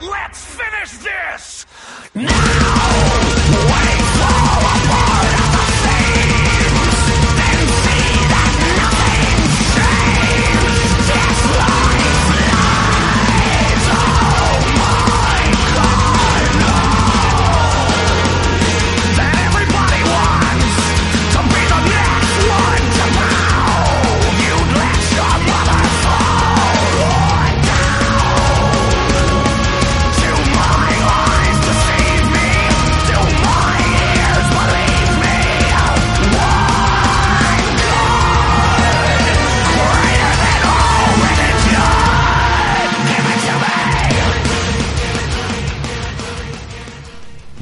Let's finish this! That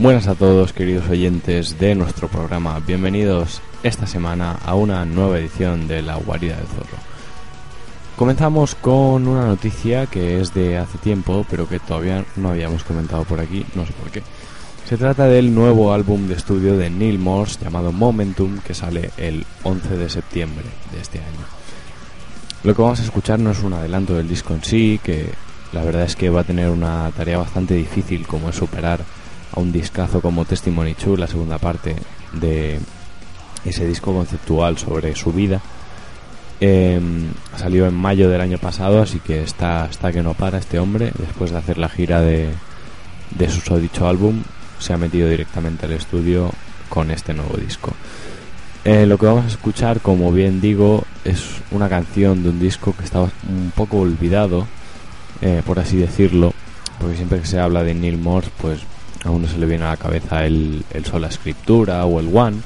Buenas a todos queridos oyentes de nuestro programa, bienvenidos esta semana a una nueva edición de La Guarida del Zorro. Comenzamos con una noticia que es de hace tiempo, pero que todavía no habíamos comentado por aquí, no sé por qué. Se trata del nuevo álbum de estudio de Neil Morse llamado Momentum, que sale el 11 de septiembre de este año. Lo que vamos a escuchar no es un adelanto del disco en sí, que la verdad es que va a tener una tarea bastante difícil como es superar a un discazo como Testimony 2, la segunda parte de ese disco conceptual sobre su vida. Eh, salió en mayo del año pasado, así que está, está que no para este hombre. Después de hacer la gira de, de su dicho álbum, se ha metido directamente al estudio con este nuevo disco. Eh, lo que vamos a escuchar, como bien digo, es una canción de un disco que estaba un poco olvidado, eh, por así decirlo, porque siempre que se habla de Neil Morse, pues a uno se le viene a la cabeza el, el Sola Escritura o el One,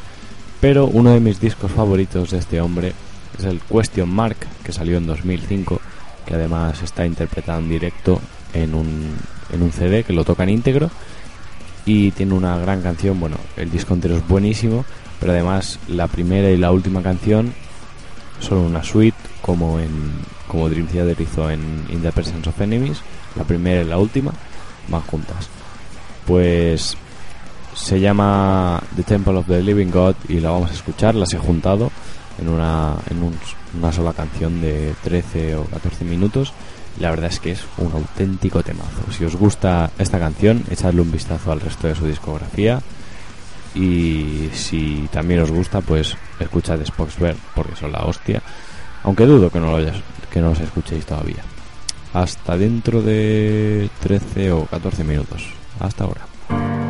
pero uno de mis discos favoritos de este hombre es el Question Mark, que salió en 2005, que además está interpretado en directo en un, en un CD que lo toca en íntegro y tiene una gran canción, bueno, el disco entero es buenísimo, pero además la primera y la última canción son una suite como en como Dream Theater hizo en In the Presence of Enemies, la primera y la última van juntas. Pues se llama The Temple of the Living God y la vamos a escuchar, las he juntado en una, en un- una sola canción de 13 o 14 minutos. La verdad es que es un auténtico temazo. Si os gusta esta canción, echadle un vistazo al resto de su discografía. Y si también os gusta, pues escuchad Spoxberg porque son la hostia. Aunque dudo que no, lo hayas- que no los escuchéis todavía. Hasta dentro de 13 o 14 minutos. Hasta ahora.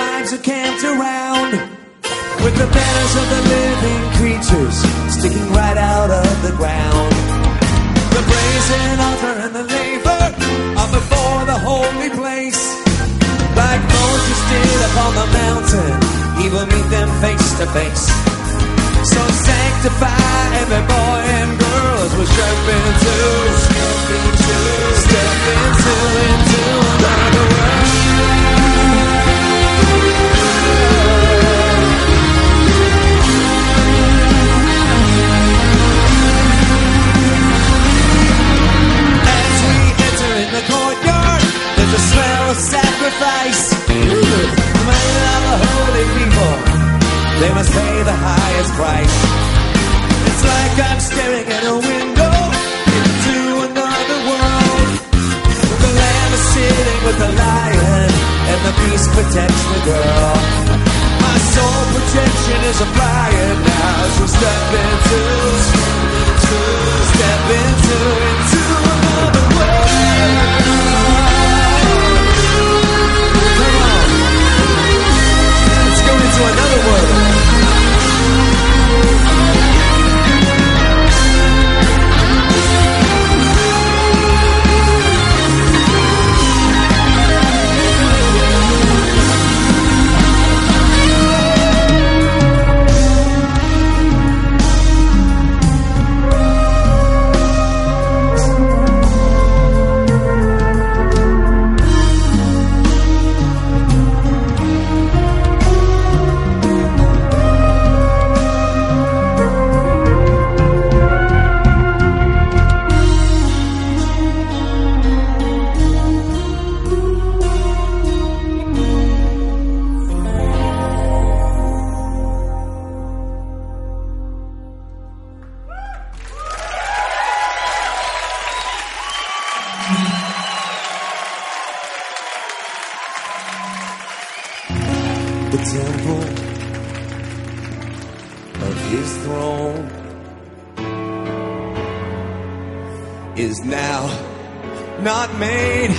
Tribes are camped around. With the banners of the living creatures sticking right out of the ground. The brazen altar and the laver are before the holy place. Like Moses did upon the mountain, he will meet them face to face. So sanctify every boy and girl as we step into, step into, step into, into another world. They must pay the highest price. It's like I'm staring at a window into another world. The lamb is sitting with the lion, and the beast protects the girl. My soul protection is applying now, so step into, step into, into another world. Another world. Temple of his throne is now not made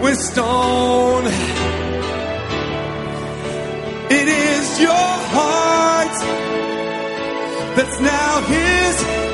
with stone. It is your heart that's now his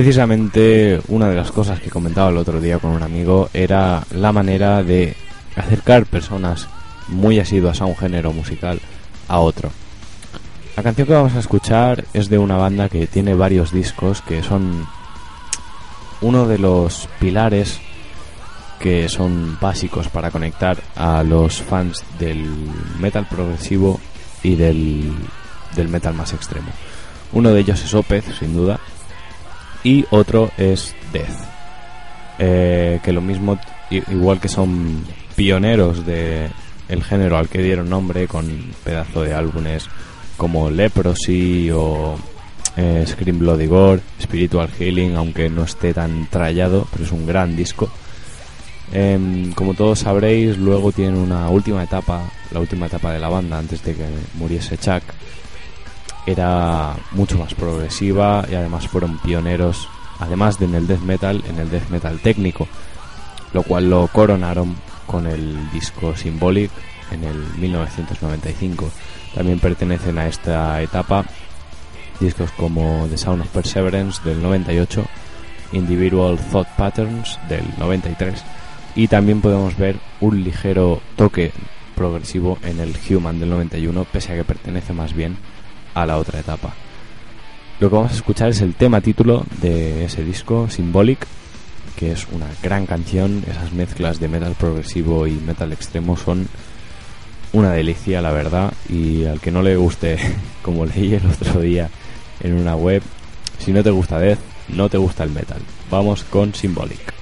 Precisamente una de las cosas que comentaba el otro día con un amigo era la manera de acercar personas muy asiduas a un género musical a otro. La canción que vamos a escuchar es de una banda que tiene varios discos que son uno de los pilares que son básicos para conectar a los fans del metal progresivo y del, del metal más extremo. Uno de ellos es Opeth, sin duda, y otro es Death. Eh, que lo mismo, igual que son pioneros de género al que dieron nombre con pedazo de álbumes como Leprosy o eh, Scream Bloody Gore, Spiritual Healing, aunque no esté tan trallado, pero es un gran disco. Em, como todos sabréis, luego tienen una última etapa, la última etapa de la banda antes de que muriese Chuck. Era mucho más progresiva y además fueron pioneros, además de en el death metal, en el death metal técnico, lo cual lo coronaron con el disco Symbolic en el 1995. También pertenecen a esta etapa discos como The Sound of Perseverance del 98, Individual Thought Patterns del 93 y también podemos ver un ligero toque progresivo en el Human del 91 pese a que pertenece más bien a la otra etapa. Lo que vamos a escuchar es el tema título de ese disco, Symbolic, que es una gran canción. Esas mezclas de metal progresivo y metal extremo son una delicia, la verdad. Y al que no le guste, como leí el otro día en una web, si no te gusta Death, no te gusta el metal. Vamos con Symbolic.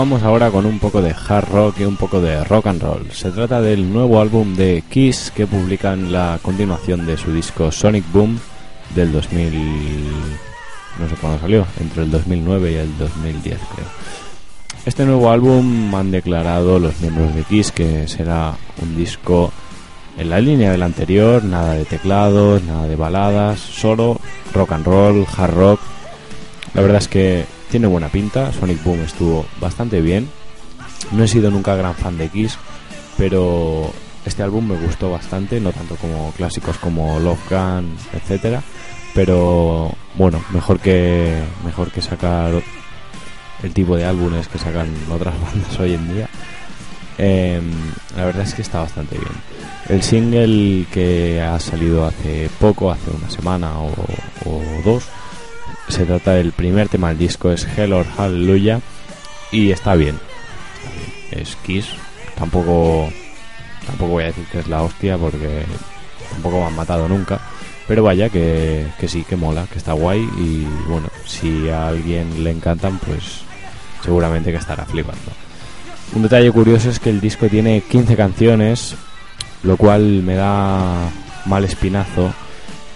Continuamos ahora con un poco de hard rock y un poco de rock and roll. Se trata del nuevo álbum de Kiss que publican la continuación de su disco Sonic Boom del 2000... no sé cuándo salió, entre el 2009 y el 2010 creo. Este nuevo álbum han declarado los miembros de Kiss que será un disco en la línea del anterior, nada de teclados, nada de baladas, solo rock and roll, hard rock. La verdad es que tiene buena pinta, Sonic Boom estuvo bastante bien. No he sido nunca gran fan de Kiss, pero este álbum me gustó bastante, no tanto como clásicos como Love Gun, etcétera, pero bueno, mejor que mejor que sacar el tipo de álbumes que sacan otras bandas hoy en día. Eh, la verdad es que está bastante bien. El single que ha salido hace poco, hace una semana o dos, se trata del primer tema del disco, es Hell or Hallelujah, y está bien. Es Kiss, tampoco, tampoco voy a decir que es la hostia porque tampoco me han matado nunca. Pero vaya que, que sí, que mola, que está guay y bueno, si a alguien le encantan, pues seguramente que estará flipando. Un detalle curioso es que el disco tiene 15 canciones, lo cual me da mal espinazo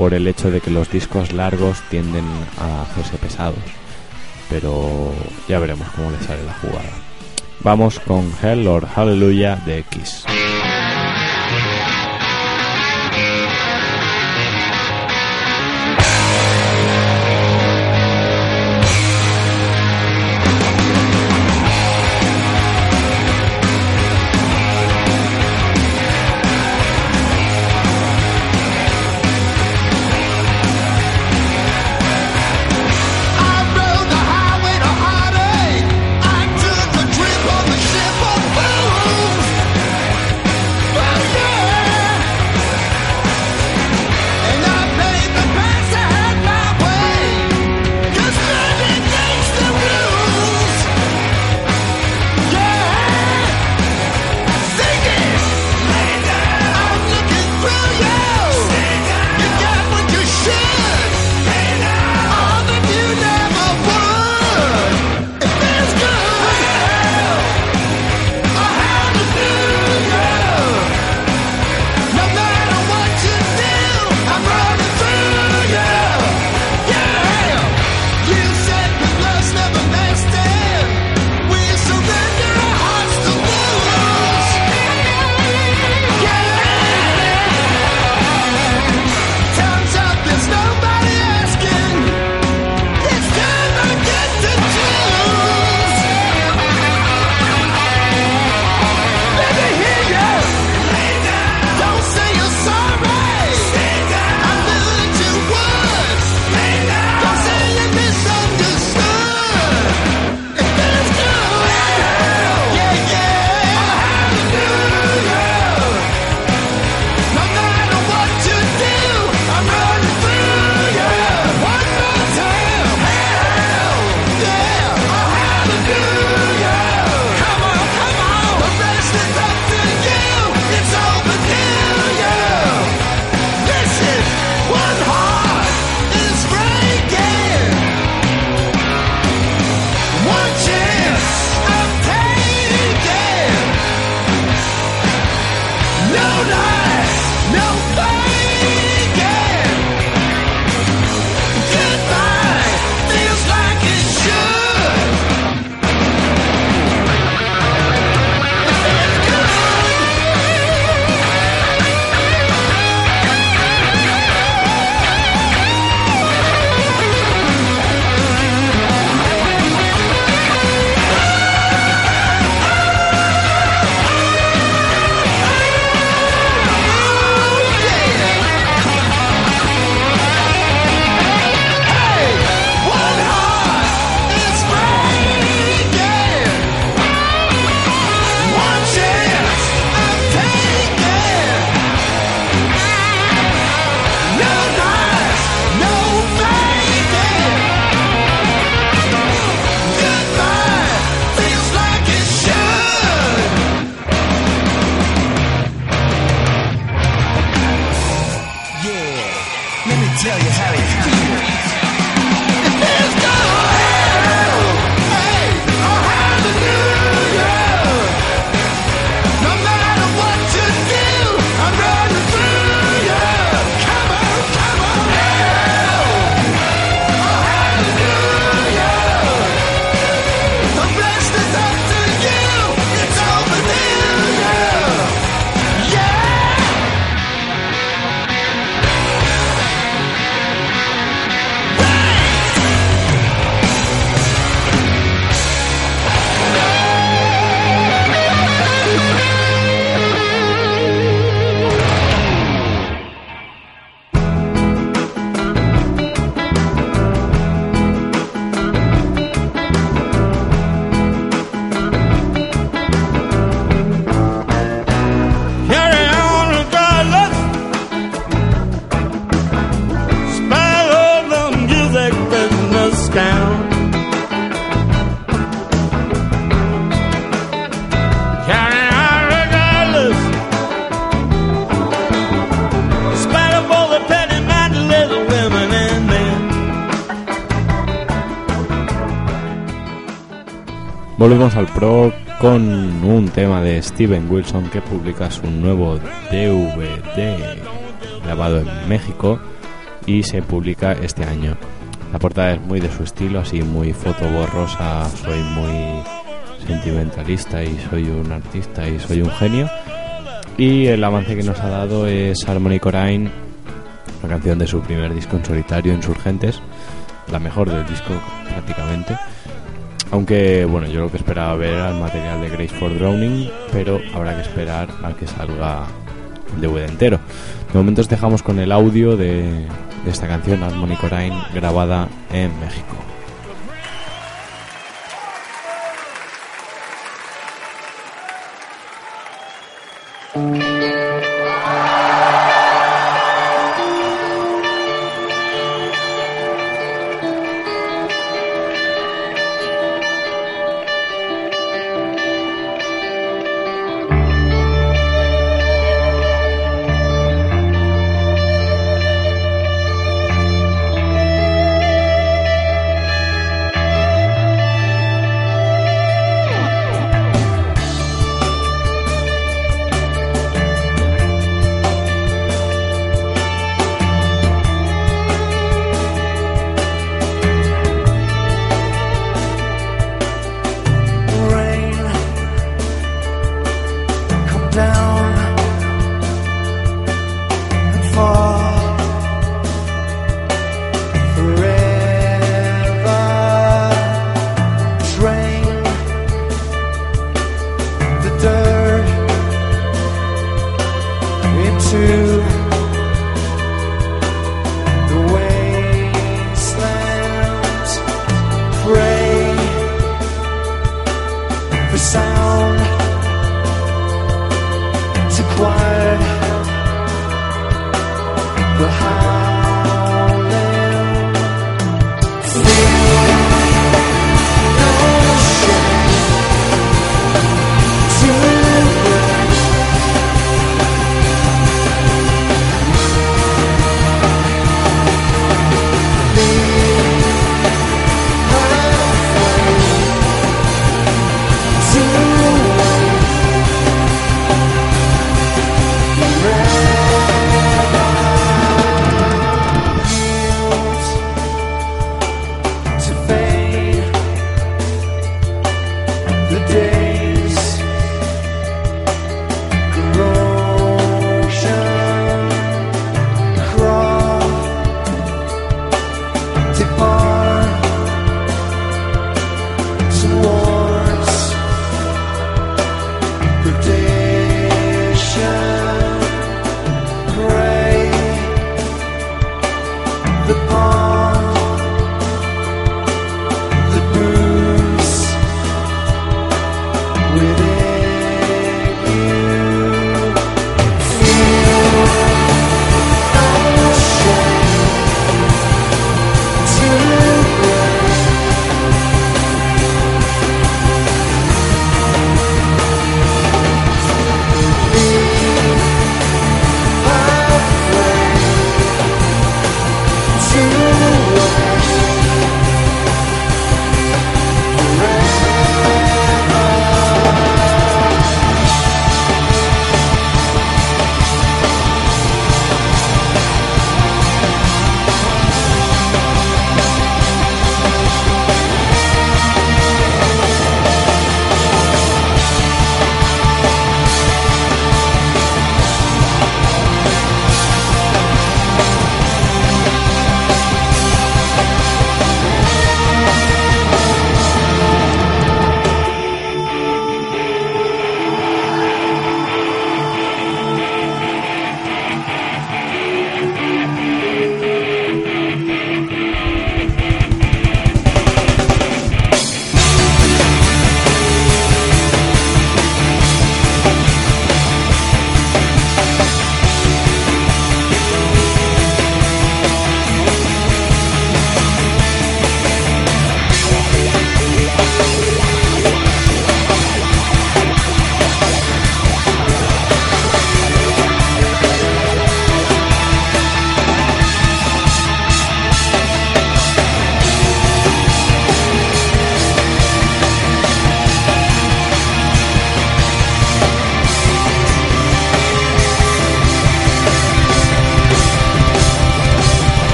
por el hecho de que los discos largos tienden a hacerse pesados. Pero ya veremos cómo le sale la jugada. Vamos con Hell or Hallelujah de Kiss. Volvemos al pro con un tema de Steven Wilson que publica su nuevo DVD grabado en México y se publica este año. La portada es muy de su estilo, así muy fotoborrosa, soy muy sentimentalista y soy un artista y soy un genio. Y el avance que nos ha dado es Harmony Corine, una canción de su primer disco en solitario, Insurgentes, la mejor del disco prácticamente. Aunque, bueno, yo lo que esperaba ver el material de Grace for Drowning, pero habrá que esperar a que salga el DVD entero. De momento os dejamos con el audio de, esta canción, Harmony grabada en México.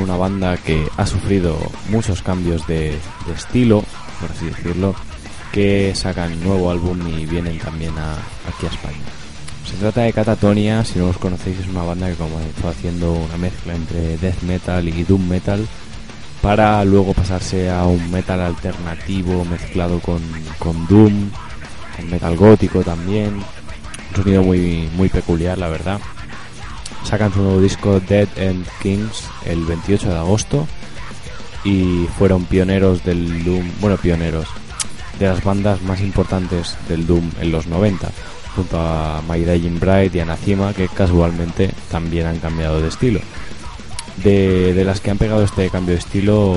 Con una banda que ha sufrido muchos cambios de, de estilo, por así decirlo, que sacan nuevo álbum y vienen también a, aquí a España. Se trata de Catatonia, si no los conocéis es una banda que comenzó haciendo una mezcla entre death metal y doom metal para luego pasarse a un metal alternativo mezclado con, con doom, con metal gótico también, un sonido muy, muy peculiar la verdad. Sacan su nuevo disco Dead End Kings el 28 de agosto y fueron pioneros del doom, bueno pioneros, de las bandas más importantes del doom en los 90 junto a My Dying Bride y Anathema, que casualmente también han cambiado de estilo. De, de, las que han pegado este cambio de estilo,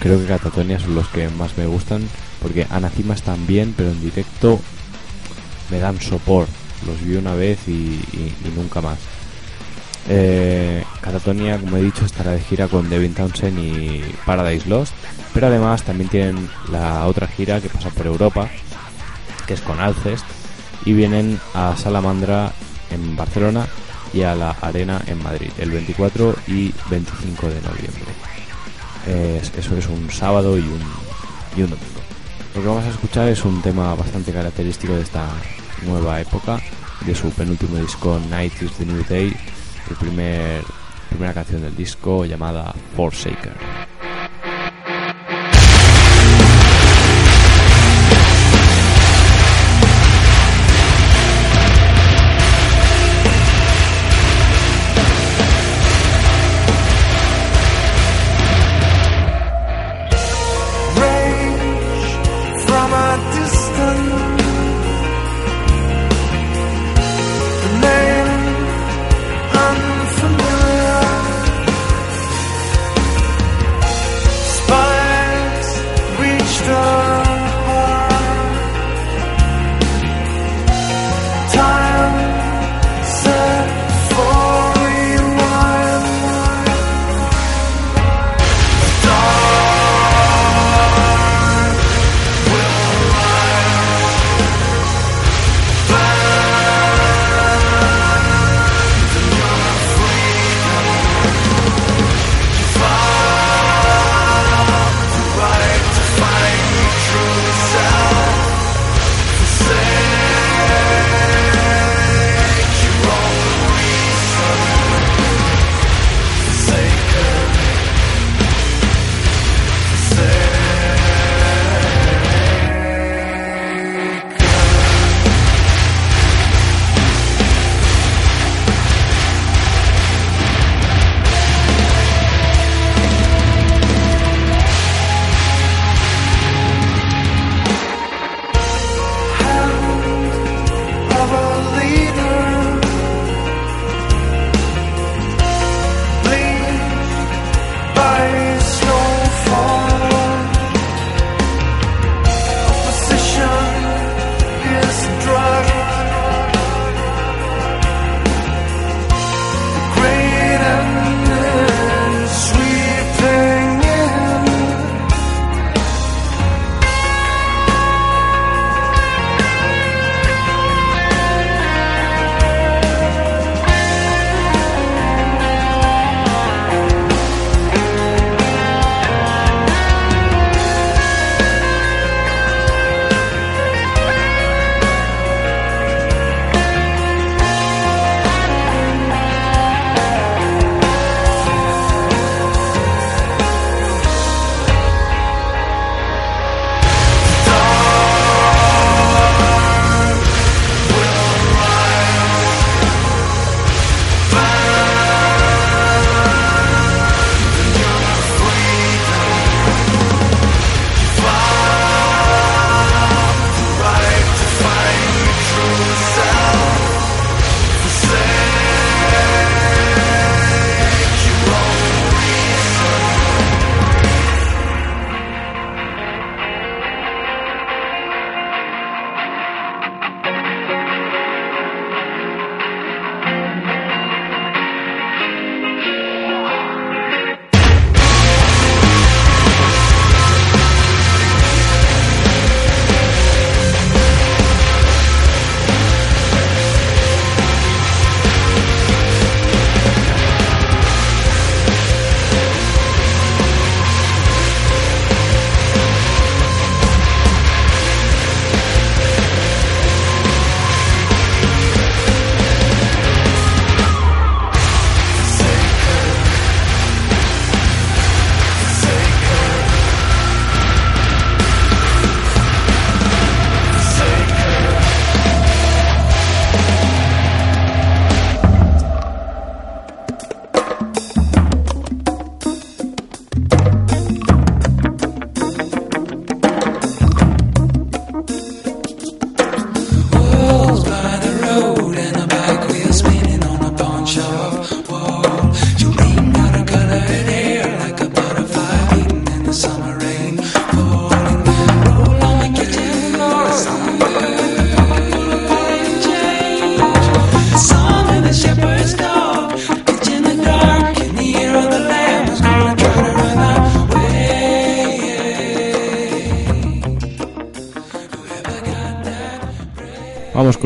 creo que Catatonia son los que más me gustan, porque Anathema están bien, pero en directo me dan sopor. Los vi una vez y nunca más. Eh, Catatonia, como he dicho, estará de gira con Devin Townsend y Paradise Lost, pero además también tienen la otra gira que pasa por Europa, que es con Alcest, y vienen a Salamandra en Barcelona y a la Arena en Madrid el 24 y 25 de noviembre. Eso es un sábado y un, y un domingo. Lo que vamos a escuchar es un tema bastante característico de esta nueva época, de su penúltimo disco Night is the New Day, el primer, primera canción del disco llamada Forsaker.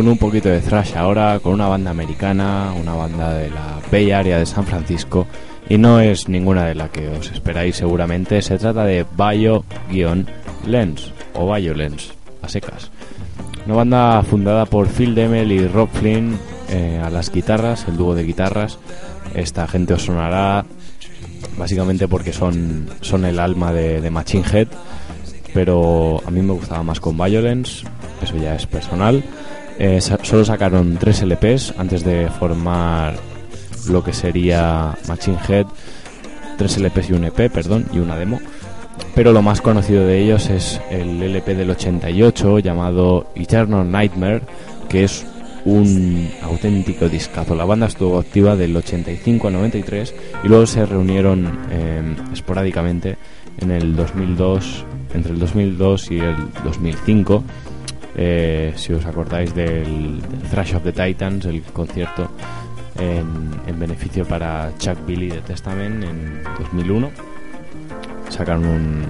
Con un poquito de thrash ahora, con una banda americana, una banda de la Bay Area de San Francisco, y no es ninguna de la que os esperáis seguramente, se trata de Bio-Lens, o Violence, a secas. Una banda fundada por Phil Demel y Rob Flynn eh, a las guitarras, el dúo de guitarras. Esta gente os sonará básicamente porque son, son el alma de, de Machine Head, pero a mí me gustaba más con Violence, eso ya es personal. Eh, solo sacaron tres LPs antes de formar lo que sería Machine Head, tres LPs y un EP, perdón, y una demo. Pero lo más conocido de ellos es el LP del 88 llamado Eternal Nightmare, que es un auténtico discazo. La banda estuvo activa del 85 al 93 y luego se reunieron eh, esporádicamente en el 2002, entre el 2002 y el 2005. Eh, si os acordáis del, Thrash of the Titans, el concierto en, en beneficio para Chuck Billy de Testament en 2001 sacaron un,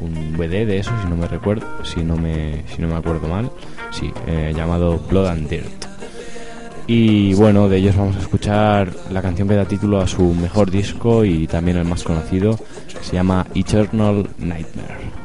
un VD de eso si no me recuerdo si no me si no me acuerdo mal. Sí eh, llamado Blood and Dirt. Y bueno de ellos vamos a escuchar la canción que da título a su mejor disco y también el más conocido. Se llama Eternal Nightmare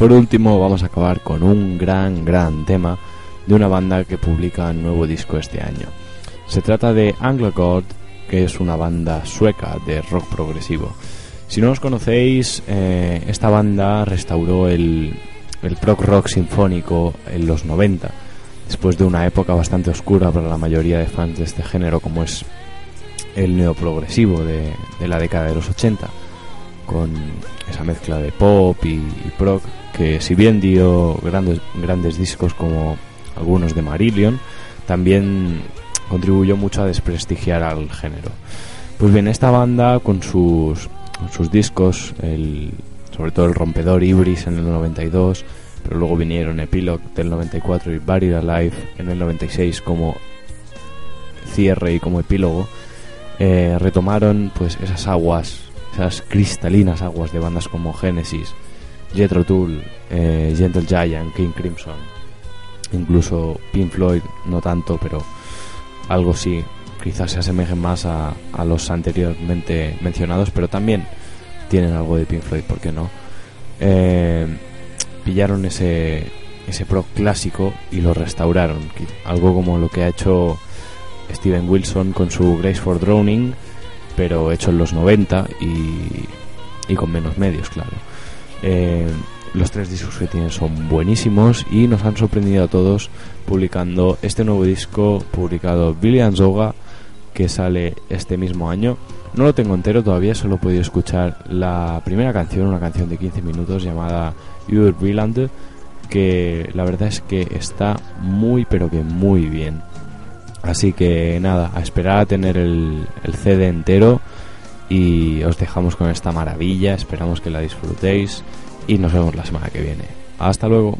por último vamos a acabar con un gran, gran tema de una banda que publica nuevo disco este año. Se trata de Anglo que es una banda sueca de rock progresivo. Si no os conocéis, eh, esta banda restauró el, el rock sinfónico en los 90, después de una época bastante oscura para la mayoría de fans de este género, como es el neoprogresivo de, de la década de los 80, con esa mezcla de pop y, y que si bien dio grandes, grandes discos como algunos de Marillion, también contribuyó mucho a desprestigiar al género. Pues bien, esta banda con sus, con sus discos, el, sobre todo el rompedor Ibris en el 92, pero luego vinieron Epilogue del 94 y Buried Alive en el 96 como cierre y como epílogo, eh, retomaron pues esas aguas, esas cristalinas aguas de bandas como Genesis, Jethro Tull, eh, Gentle Giant, King Crimson, incluso Pink Floyd, no tanto, pero algo sí, quizás se asemejen más a, a los anteriormente mencionados, pero también tienen algo de Pink Floyd, ¿por qué no? Eh, pillaron ese, ese pro clásico y lo restauraron, algo como lo que ha hecho Steven Wilson con su Grace for Drowning, pero hecho en los 90 y, y con menos medios, claro. Eh, los tres discos que tienen son buenísimos y nos han sorprendido a todos publicando este nuevo disco publicado Billy and Zoga que sale este mismo año. No lo tengo entero todavía, solo he podido escuchar la primera canción, una canción de 15 minutos llamada Your Villand, que la verdad es que está muy pero que muy bien. Así que nada, a esperar a tener el, el CD entero y os dejamos con esta maravilla, esperamos que la disfrutéis y nos vemos la semana que viene. Hasta luego.